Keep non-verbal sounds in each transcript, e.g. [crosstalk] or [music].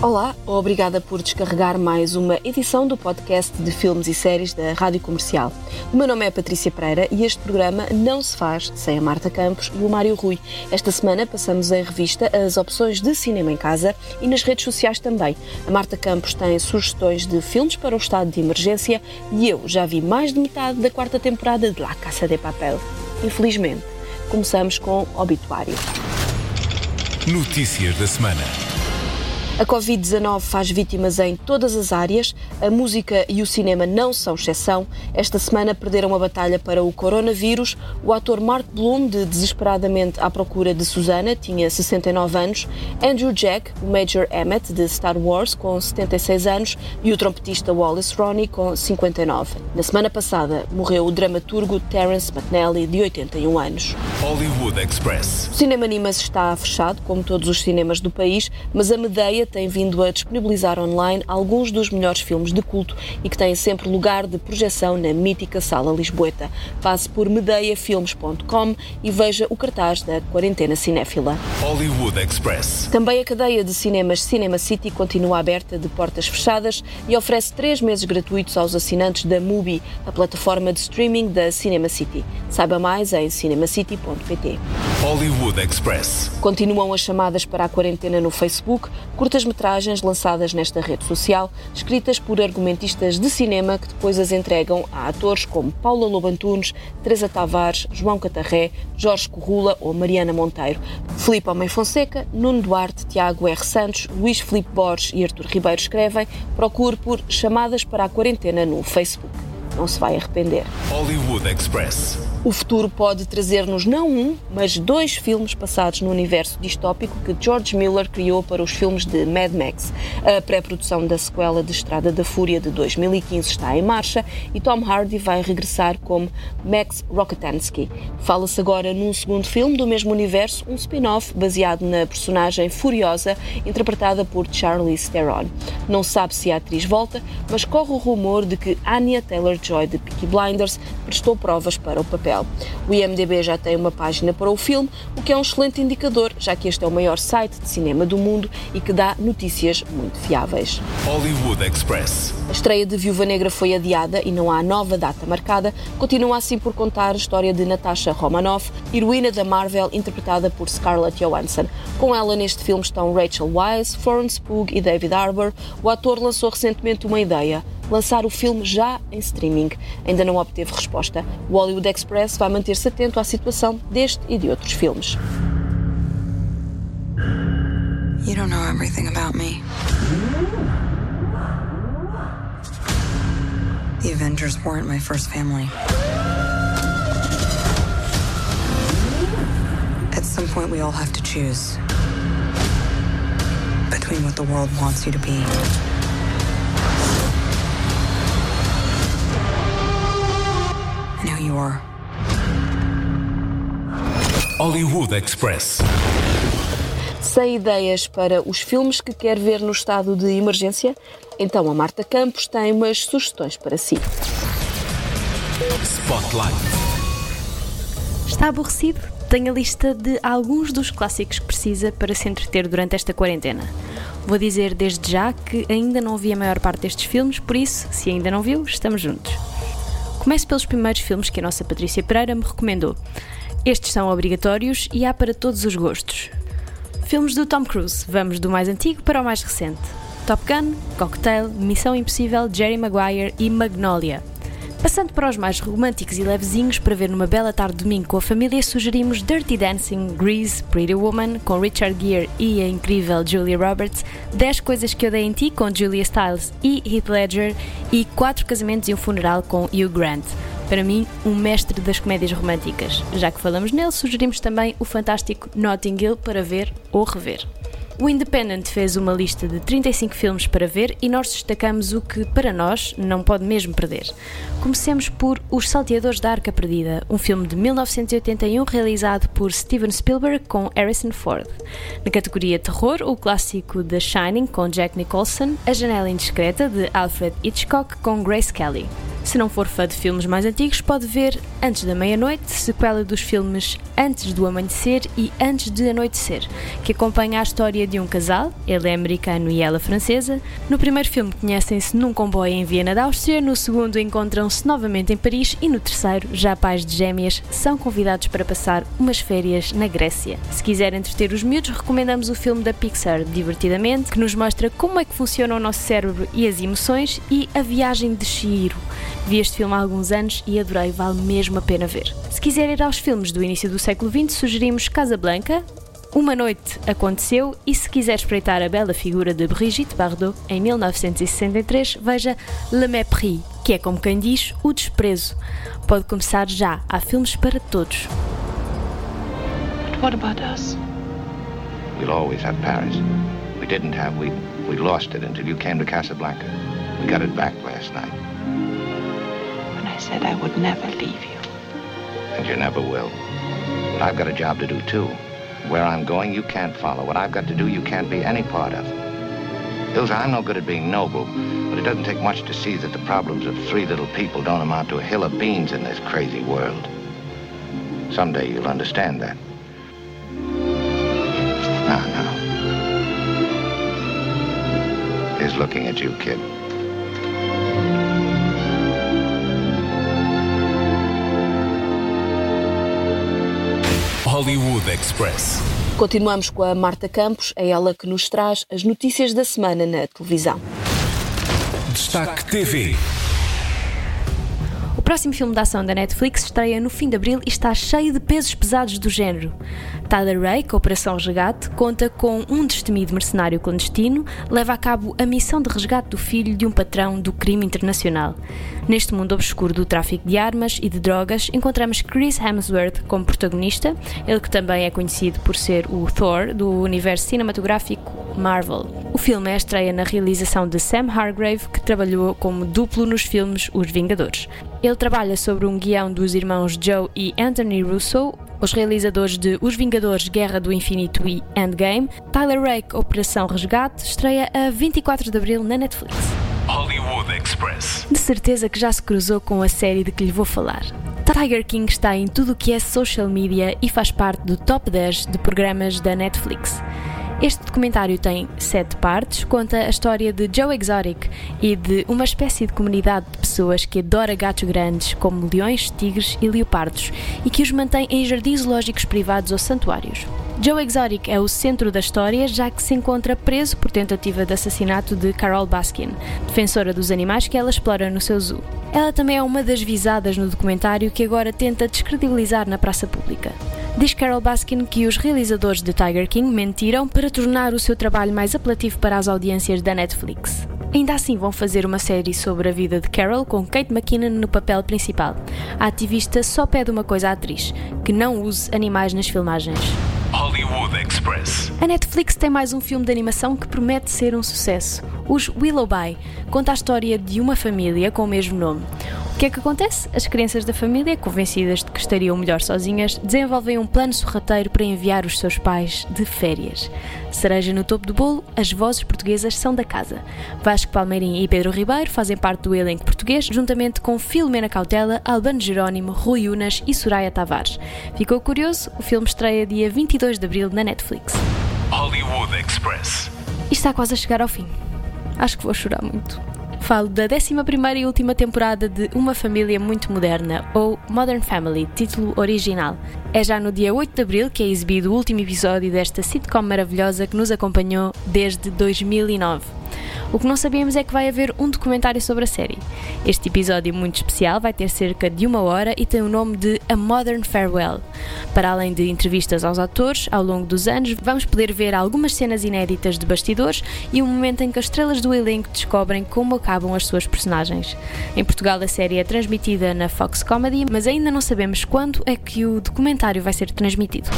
Olá, obrigada por descarregar mais uma edição do podcast de filmes e séries da Rádio Comercial. O meu nome é Patrícia Pereira e este programa não se faz sem a Marta Campos e o Mário Rui. Esta semana passamos em revista as opções de cinema em casa e nas redes sociais também. A Marta Campos tem sugestões de filmes para o estado de emergência e eu já vi mais de metade da quarta temporada de La Casa de Papel. Infelizmente, começamos com Obituário. Notícias da semana. A Covid-19 faz vítimas em todas as áreas, a música e o cinema não são exceção. Esta semana perderam a batalha para o coronavírus. O ator Mark Bloom, de Desesperadamente à Procura de Susana, tinha 69 anos. Andrew Jack, o Major Emmett, de Star Wars, com 76 anos. E o trompetista Wallace Ronnie, com 59. Na semana passada, morreu o dramaturgo Terence McNally, de 81 anos. Hollywood Express. O Cinema Nimas está fechado, como todos os cinemas do país, mas a Medeia tem vindo a disponibilizar online alguns dos melhores filmes de culto e que têm sempre lugar de projeção na mítica Sala Lisboeta. Passe por medeiafilmes.com e veja o cartaz da Quarentena Cinéfila. Hollywood Express. Também a cadeia de cinemas Cinema City continua aberta de portas fechadas e oferece três meses gratuitos aos assinantes da Mubi, a plataforma de streaming da Cinema City. Saiba mais em cinemacity.pt. Hollywood Express. Continuam as chamadas para a quarentena no Facebook, curtas-metragens lançadas nesta rede social, escritas por argumentistas de cinema que depois as entregam a atores como Paula Lobantunes, Teresa Tavares, João Catarré, Jorge Corrula ou Mariana Monteiro. Filipe Homem Fonseca, Nuno Duarte, Tiago R. Santos, Luís Filipe Borges e Artur Ribeiro escrevem. Procure por Chamadas para a Quarentena no Facebook. Não se vai arrepender. Hollywood Express. O futuro pode trazer-nos não um, mas dois filmes passados no universo distópico que George Miller criou para os filmes de Mad Max. A pré-produção da sequela de Estrada da Fúria de 2015 está em marcha e Tom Hardy vai regressar como Max Rokitansky. Fala-se agora num segundo filme do mesmo universo, um spin-off baseado na personagem Furiosa, interpretada por Charlize Theron. Não sabe se a atriz volta, mas corre o rumor de que Anya Taylor-Joy de Peaky Blinders prestou provas para o papel. O IMDB já tem uma página para o filme, o que é um excelente indicador, já que este é o maior site de cinema do mundo e que dá notícias muito fiáveis. Hollywood Express. A estreia de Viúva Negra foi adiada e não há nova data marcada. Continua assim por contar a história de Natasha Romanoff, heroína da Marvel interpretada por Scarlett Johansson. Com ela neste filme estão Rachel Weisz, Florence Pugh e David Harbour. O ator lançou recentemente uma ideia lançar o filme já em streaming. Ainda não obteve resposta. O Hollywood Express vai manter-se atento à situação deste e de outros filmes. You don't know everything about me. The Avengers weren't my first family. At some point, we all have to choose between what the world wants you to be Hollywood Express. Sem ideias para os filmes que quer ver no estado de emergência? Então a Marta Campos tem umas sugestões para si. Spotlight. Está aborrecido? Tenho a lista de alguns dos clássicos que precisa para se entreter durante esta quarentena. Vou dizer desde já que ainda não vi a maior parte destes filmes, por isso, se ainda não viu, estamos juntos. Começo pelos primeiros filmes que a nossa Patrícia Pereira me recomendou. Estes são obrigatórios e há para todos os gostos. Filmes do Tom Cruise, vamos do mais antigo para o mais recente. Top Gun, Cocktail, Missão Impossível, Jerry Maguire e Magnolia. Passando para os mais românticos e levezinhos para ver numa bela tarde de domingo com a família, sugerimos Dirty Dancing, Grease, Pretty Woman, com Richard Gere e a incrível Julia Roberts, 10 Coisas que Eu Dei em Ti, com Julia Stiles e Heath Ledger, e Quatro Casamentos e um Funeral, com Hugh Grant. Para mim, um mestre das comédias românticas. Já que falamos nele, sugerimos também o fantástico Notting Hill para ver ou rever. O Independent fez uma lista de 35 filmes para ver e nós destacamos o que, para nós, não pode mesmo perder. Comecemos por Os Salteadores da Arca Perdida, um filme de 1981 realizado por Steven Spielberg com Harrison Ford. Na categoria terror, o clássico The Shining com Jack Nicholson, A Janela Indiscreta de Alfred Hitchcock com Grace Kelly. Se não for fã de filmes mais antigos, pode ver Antes da Meia-Noite, sequela dos filmes Antes do Amanhecer e Antes de Anoitecer, que acompanha a história de um casal, ele é americano e ela francesa. No primeiro filme conhecem-se num comboio em Viena da Áustria, no segundo encontram-se novamente em Paris e no terceiro, já pais de gêmeas, são convidados para passar umas férias na Grécia. Se quiser entreter os miúdos, recomendamos o filme da Pixar, Divertidamente, que nos mostra como é que funciona o nosso cérebro e as emoções, e A Viagem de Shihiro, Vi este filme há alguns anos e adorei, vale mesmo a pena ver. Se quiser ir aos filmes do início do século XX, sugerimos Casablanca, Uma Noite Aconteceu e se quiser espreitar a bela figura de Brigitte Bardot em 1963, veja Le Mépris, que é como quem diz o desprezo. Pode começar já, há filmes para todos. But what about us? We'll always have Paris. We didn't have, we, we lost it until you came to Casablanca. We got it back last night. When I said I would never leave you. And you never will. But I've got a job to do too. Where I'm going, you can't follow. What I've got to do, you can't be any part of. Ilsa, I'm no good at being noble, but it doesn't take much to see that the problems of three little people don't amount to a hill of beans in this crazy world. Someday you'll understand that. Now, now. He's looking at you, kid. Hollywood Express. Continuamos com a Marta Campos, é ela que nos traz as notícias da semana na televisão. Destaque TV. O próximo filme de ação da Netflix estreia no fim de abril e está cheio de pesos pesados do género. Tyler Rake, Operação Resgate, conta com um destemido mercenário clandestino, leva a cabo a missão de resgate do filho de um patrão do crime internacional. Neste mundo obscuro do tráfico de armas e de drogas, encontramos Chris Hemsworth como protagonista, ele que também é conhecido por ser o Thor do universo cinematográfico Marvel. O filme é a estreia na realização de Sam Hargrave, que trabalhou como duplo nos filmes Os Vingadores. Ele trabalha sobre um guião dos irmãos Joe e Anthony Russo, os realizadores de Os Vingadores Guerra do Infinito e Endgame. Tyler Rake Operação Resgate estreia a 24 de abril na Netflix. Hollywood Express. De certeza que já se cruzou com a série de que lhe vou falar. Tiger King está em tudo o que é social media e faz parte do top 10 de programas da Netflix. Este documentário tem sete partes, conta a história de Joe Exotic e de uma espécie de comunidade de pessoas que adora gatos grandes, como leões, tigres e leopardos, e que os mantém em jardins zoológicos privados ou santuários. Joe Exotic é o centro da história, já que se encontra preso por tentativa de assassinato de Carol Baskin, defensora dos animais que ela explora no seu zoo. Ela também é uma das visadas no documentário que agora tenta descredibilizar na praça pública. Diz Carol Baskin que os realizadores de Tiger King mentiram para tornar o seu trabalho mais apelativo para as audiências da Netflix. Ainda assim, vão fazer uma série sobre a vida de Carol com Kate McKinnon no papel principal. A ativista só pede uma coisa à atriz: que não use animais nas filmagens. Hollywood Express. A Netflix tem mais um filme de animação que promete ser um sucesso. Os Willoughby conta a história de uma família com o mesmo nome. O que é que acontece? As crianças da família, convencidas de que estariam melhor sozinhas, desenvolvem um plano sorrateiro para enviar os seus pais de férias. Cereja no topo do bolo, as vozes portuguesas são da casa. Vasco Palmeirim e Pedro Ribeiro fazem parte do elenco português, juntamente com Filomena Cautela, Albano Jerónimo, Rui Unas e Soraya Tavares. Ficou curioso? O filme estreia dia 22 de abril na Netflix. Hollywood Express. E está quase a chegar ao fim. Acho que vou chorar muito. Falo da 11 e última temporada de Uma Família Muito Moderna, ou Modern Family, título original. É já no dia 8 de abril que é exibido o último episódio desta sitcom maravilhosa que nos acompanhou desde 2009. O que não sabíamos é que vai haver um documentário sobre a série. Este episódio muito especial vai ter cerca de uma hora e tem o nome de A Modern Farewell. Para além de entrevistas aos atores, ao longo dos anos, vamos poder ver algumas cenas inéditas de bastidores e um momento em que as estrelas do elenco descobrem como acabam as suas personagens. Em Portugal, a série é transmitida na Fox Comedy, mas ainda não sabemos quando é que o documentário vai ser transmitido.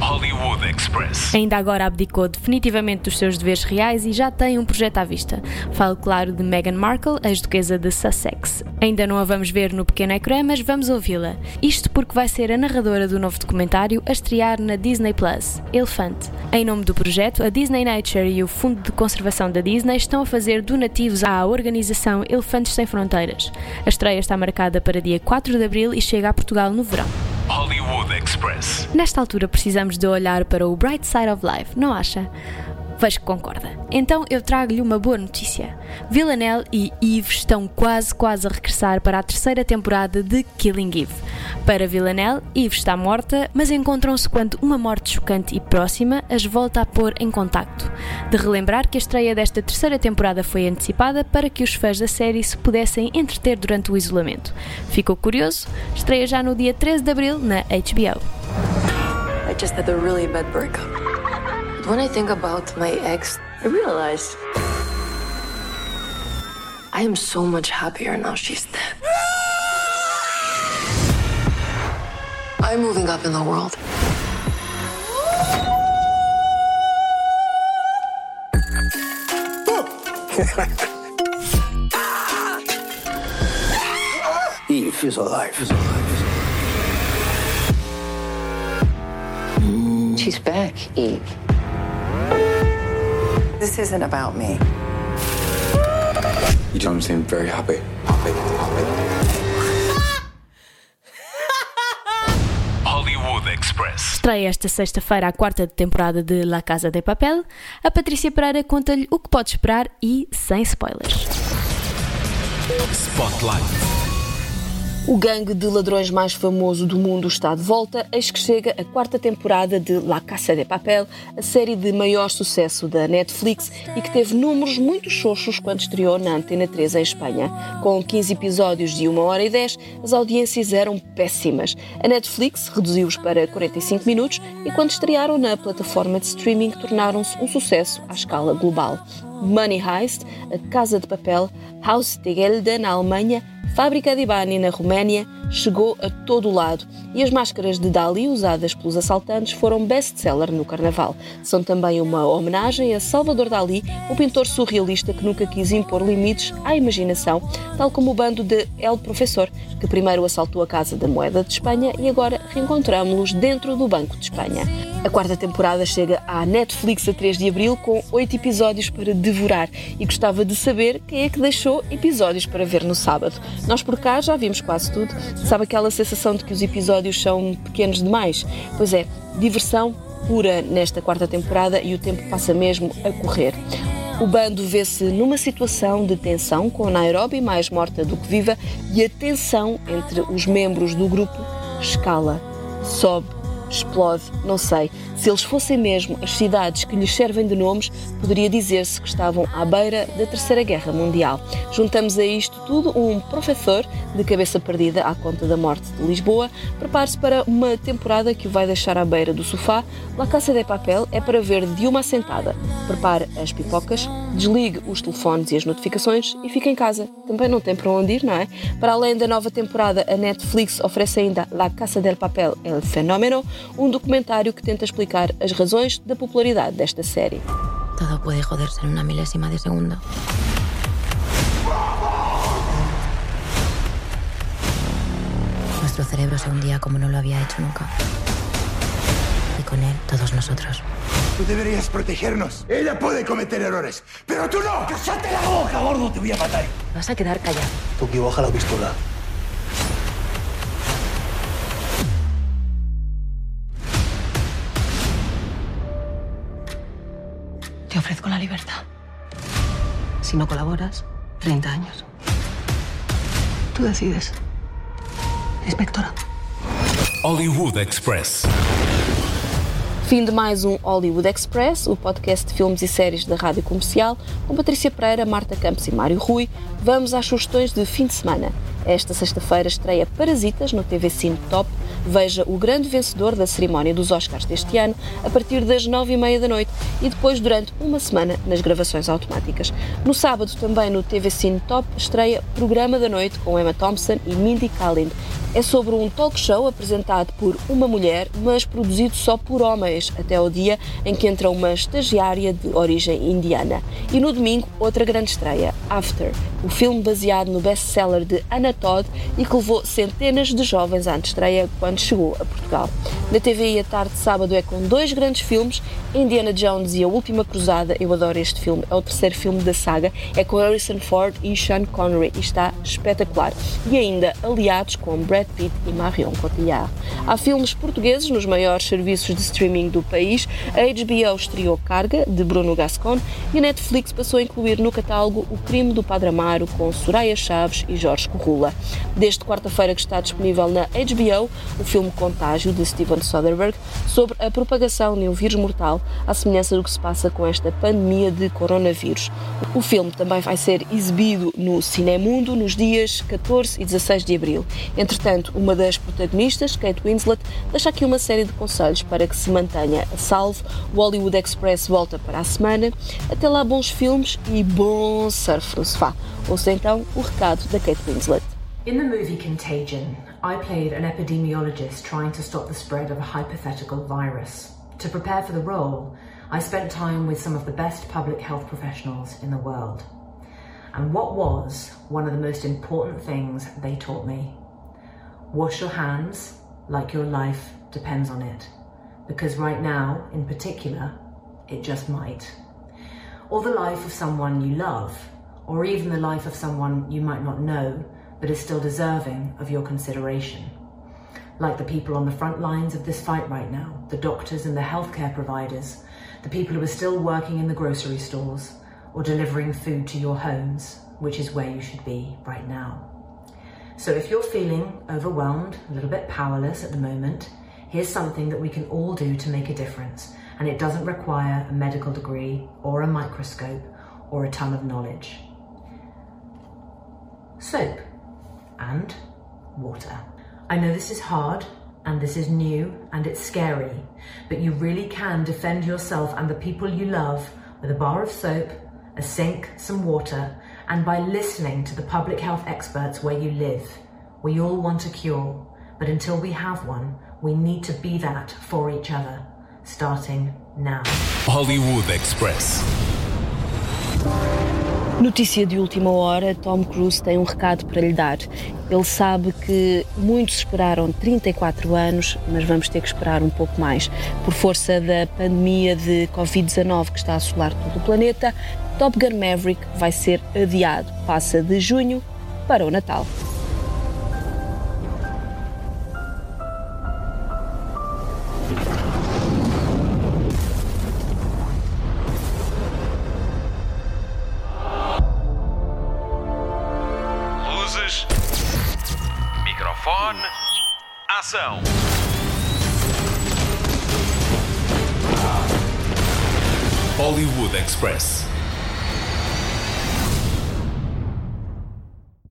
Hollywood Express. Ainda agora abdicou definitivamente dos seus deveres reais e já tem um projeto à vista. Falo, claro, de Meghan Markle, ex-duquesa de Sussex. Ainda não a vamos ver no pequeno ecrã, mas vamos ouvi-la. Isto porque vai ser a narradora do novo documentário a estrear na Disney Plus, Elefante. Em nome do projeto, a Disney Nature e o Fundo de Conservação da Disney estão a fazer donativos à organização Elefantes Sem Fronteiras. A estreia está marcada para dia 4 de abril e chega a Portugal no verão. Hollywood Express. Nesta altura precisamos de olhar para o bright side of life, não acha? Vejo que concorda. Então eu trago-lhe uma boa notícia. Villanelle e Eve estão quase, quase a regressar para a terceira temporada de Killing Eve. Para Villanelle, Eve está morta, mas encontram-se quando uma morte chocante e próxima as volta a pôr em contacto. De relembrar que a estreia desta terceira temporada foi antecipada para que os fãs da série se pudessem entreter durante o isolamento. Ficou curioso? Estreia já no dia 13 de abril na HBO. I just had a really bad breakup. But when I think about my ex, I realize I am so much happier now she's dead. I'm moving up in the world. [laughs] Eve is alive. She's back, Eve. This isn't about me. You don't seem very happy. Happy, happy. Hollywood Express. Estreia esta sexta-feira a quarta temporada de La Casa de Papel. A Patrícia Pereira conta-lhe o que pode esperar e sem spoilers. Spotlight. O gangue de ladrões mais famoso do mundo está de volta, eis que chega a quarta temporada de La Casa de Papel, a série de maior sucesso da Netflix e que teve números muito xoxos quando estreou na Antena 3 em Espanha. Com 15 episódios de 1 hora e 10, as audiências eram péssimas. A Netflix reduziu-os para 45 minutos e quando estrearam na plataforma de streaming tornaram-se um sucesso à escala global. Money Heist, A Casa de Papel, Haus de na Alemanha, Fábrica de Ibani na Roménia chegou a todo o lado e as máscaras de Dali usadas pelos assaltantes foram best-seller no Carnaval. São também uma homenagem a Salvador Dali, o pintor surrealista que nunca quis impor limites à imaginação, tal como o bando de El Professor, que primeiro assaltou a Casa da Moeda de Espanha e agora reencontramos-los dentro do Banco de Espanha. A quarta temporada chega à Netflix a 3 de abril com oito episódios para devorar e gostava de saber quem é que deixou episódios para ver no sábado. Nós por cá já vimos quase tudo. Sabe aquela sensação de que os episódios são pequenos demais? Pois é, diversão pura nesta quarta temporada e o tempo passa mesmo a correr. O bando vê-se numa situação de tensão, com Nairobi mais morta do que viva, e a tensão entre os membros do grupo escala, sobe, explode, não sei. Se eles fossem mesmo as cidades que lhes servem de nomes, poderia dizer-se que estavam à beira da Terceira Guerra Mundial. Juntamos a isto tudo um professor de cabeça perdida à conta da morte de Lisboa. Prepare-se para uma temporada que o vai deixar à beira do sofá. La Casa de Papel é para ver de uma assentada. Prepare as pipocas, desligue os telefones e as notificações e fique em casa. Também não tem para onde ir, não é? Para além da nova temporada, a Netflix oferece ainda La Casa del Papel El Fenómeno, um documentário que tenta explicar as razões da popularidade desta série. Todo puede joderse en una milésima de segundo. Nuestro cerebro se hundía como no lo había hecho nunca. Y con él, todos nosotros. Tú deberías protegernos. Ella puede cometer errores, pero tú no. ¡Cállate la boca, gordo! Te voy a matar. Vas a quedar callado. Tuki, baja la pistola. Libertad. Si no colaboras, 30 años. Tú decides. Inspectora. Hollywood Express. Fim de mais um Hollywood Express, o podcast de filmes e séries da Rádio Comercial, com Patrícia Pereira, Marta Campos e Mário Rui. Vamos às sugestões de fim de semana. Esta sexta-feira estreia Parasitas no TV Cine Top. Veja o grande vencedor da cerimónia dos Oscars deste ano a partir das nove e meia da noite e depois durante uma semana nas gravações automáticas. No sábado, também no TV Cine Top, estreia Programa da Noite com Emma Thompson e Mindy Kaling. É sobre um talk show apresentado por uma mulher, mas produzido só por homens, até o dia em que entra uma estagiária de origem indiana. E no domingo, outra grande estreia, After, o filme baseado no best-seller de Anna Todd e que levou centenas de jovens à estreia quando chegou a Portugal. Na TV e à tarde de sábado é com dois grandes filmes, Indiana Jones e A Última Cruzada. Eu adoro este filme, é o terceiro filme da saga, é com Harrison Ford e Sean Connery e está espetacular. E ainda aliados com Brad Pitt e Marion Cotillard. Há filmes portugueses nos maiores serviços de streaming do país. A HBO estreou Carga, de Bruno Gascon, e a Netflix passou a incluir no catálogo O Crime do Padre Amaro, com Soraya Chaves e Jorge Corrula. Desde quarta-feira que está disponível na HBO o filme Contágio, de Steven Soderbergh, sobre a propagação de um vírus mortal, à semelhança do que se passa com esta pandemia de coronavírus. O filme também vai ser exibido no Cinemundo nos dias 14 e 16 de abril. Entretanto, uma das protagonistas, Kate Winslet, deixa aqui uma série de conselhos para que se mantenha a salvo. O Hollywood Express volta para a semana. Até lá, bons filmes e bom surf no sofá. Ouça então o recado da Kate Winslet. In the movie Contagion, I played an epidemiologist trying to stop the spread of a hypothetical virus. To prepare for the role, I spent time with some of the best public health professionals in the world. And what was one of the most important things they taught me? Wash your hands like your life depends on it. Because right now, in particular, it just might. Or the life of someone you love, or even the life of someone you might not know, but is still deserving of your consideration. Like the people on the front lines of this fight right now, the doctors and the healthcare providers, the people who are still working in the grocery stores, or delivering food to your homes, which is where you should be right now. So if you're feeling overwhelmed, a little bit powerless at the moment, here's something that we can all do to make a difference. And it doesn't require a medical degree or a microscope or a ton of knowledge. Soap and water. I know this is hard and this is new and it's scary, but you really can defend yourself and the people you love with a bar of soap, a sink, some water, and by listening to the public health experts where you live. We all want a cure, but until we have one, we need to be that for each other, starting now. Hollywood Express. Notícia de última hora: Tom Cruise tem um recado para lhe dar. Ele sabe que muitos esperaram 34 anos, mas vamos ter que esperar um pouco mais. Por força da pandemia de Covid-19 que está a assolar todo o planeta, Top Gun Maverick vai ser adiado. Passa de junho para o Natal.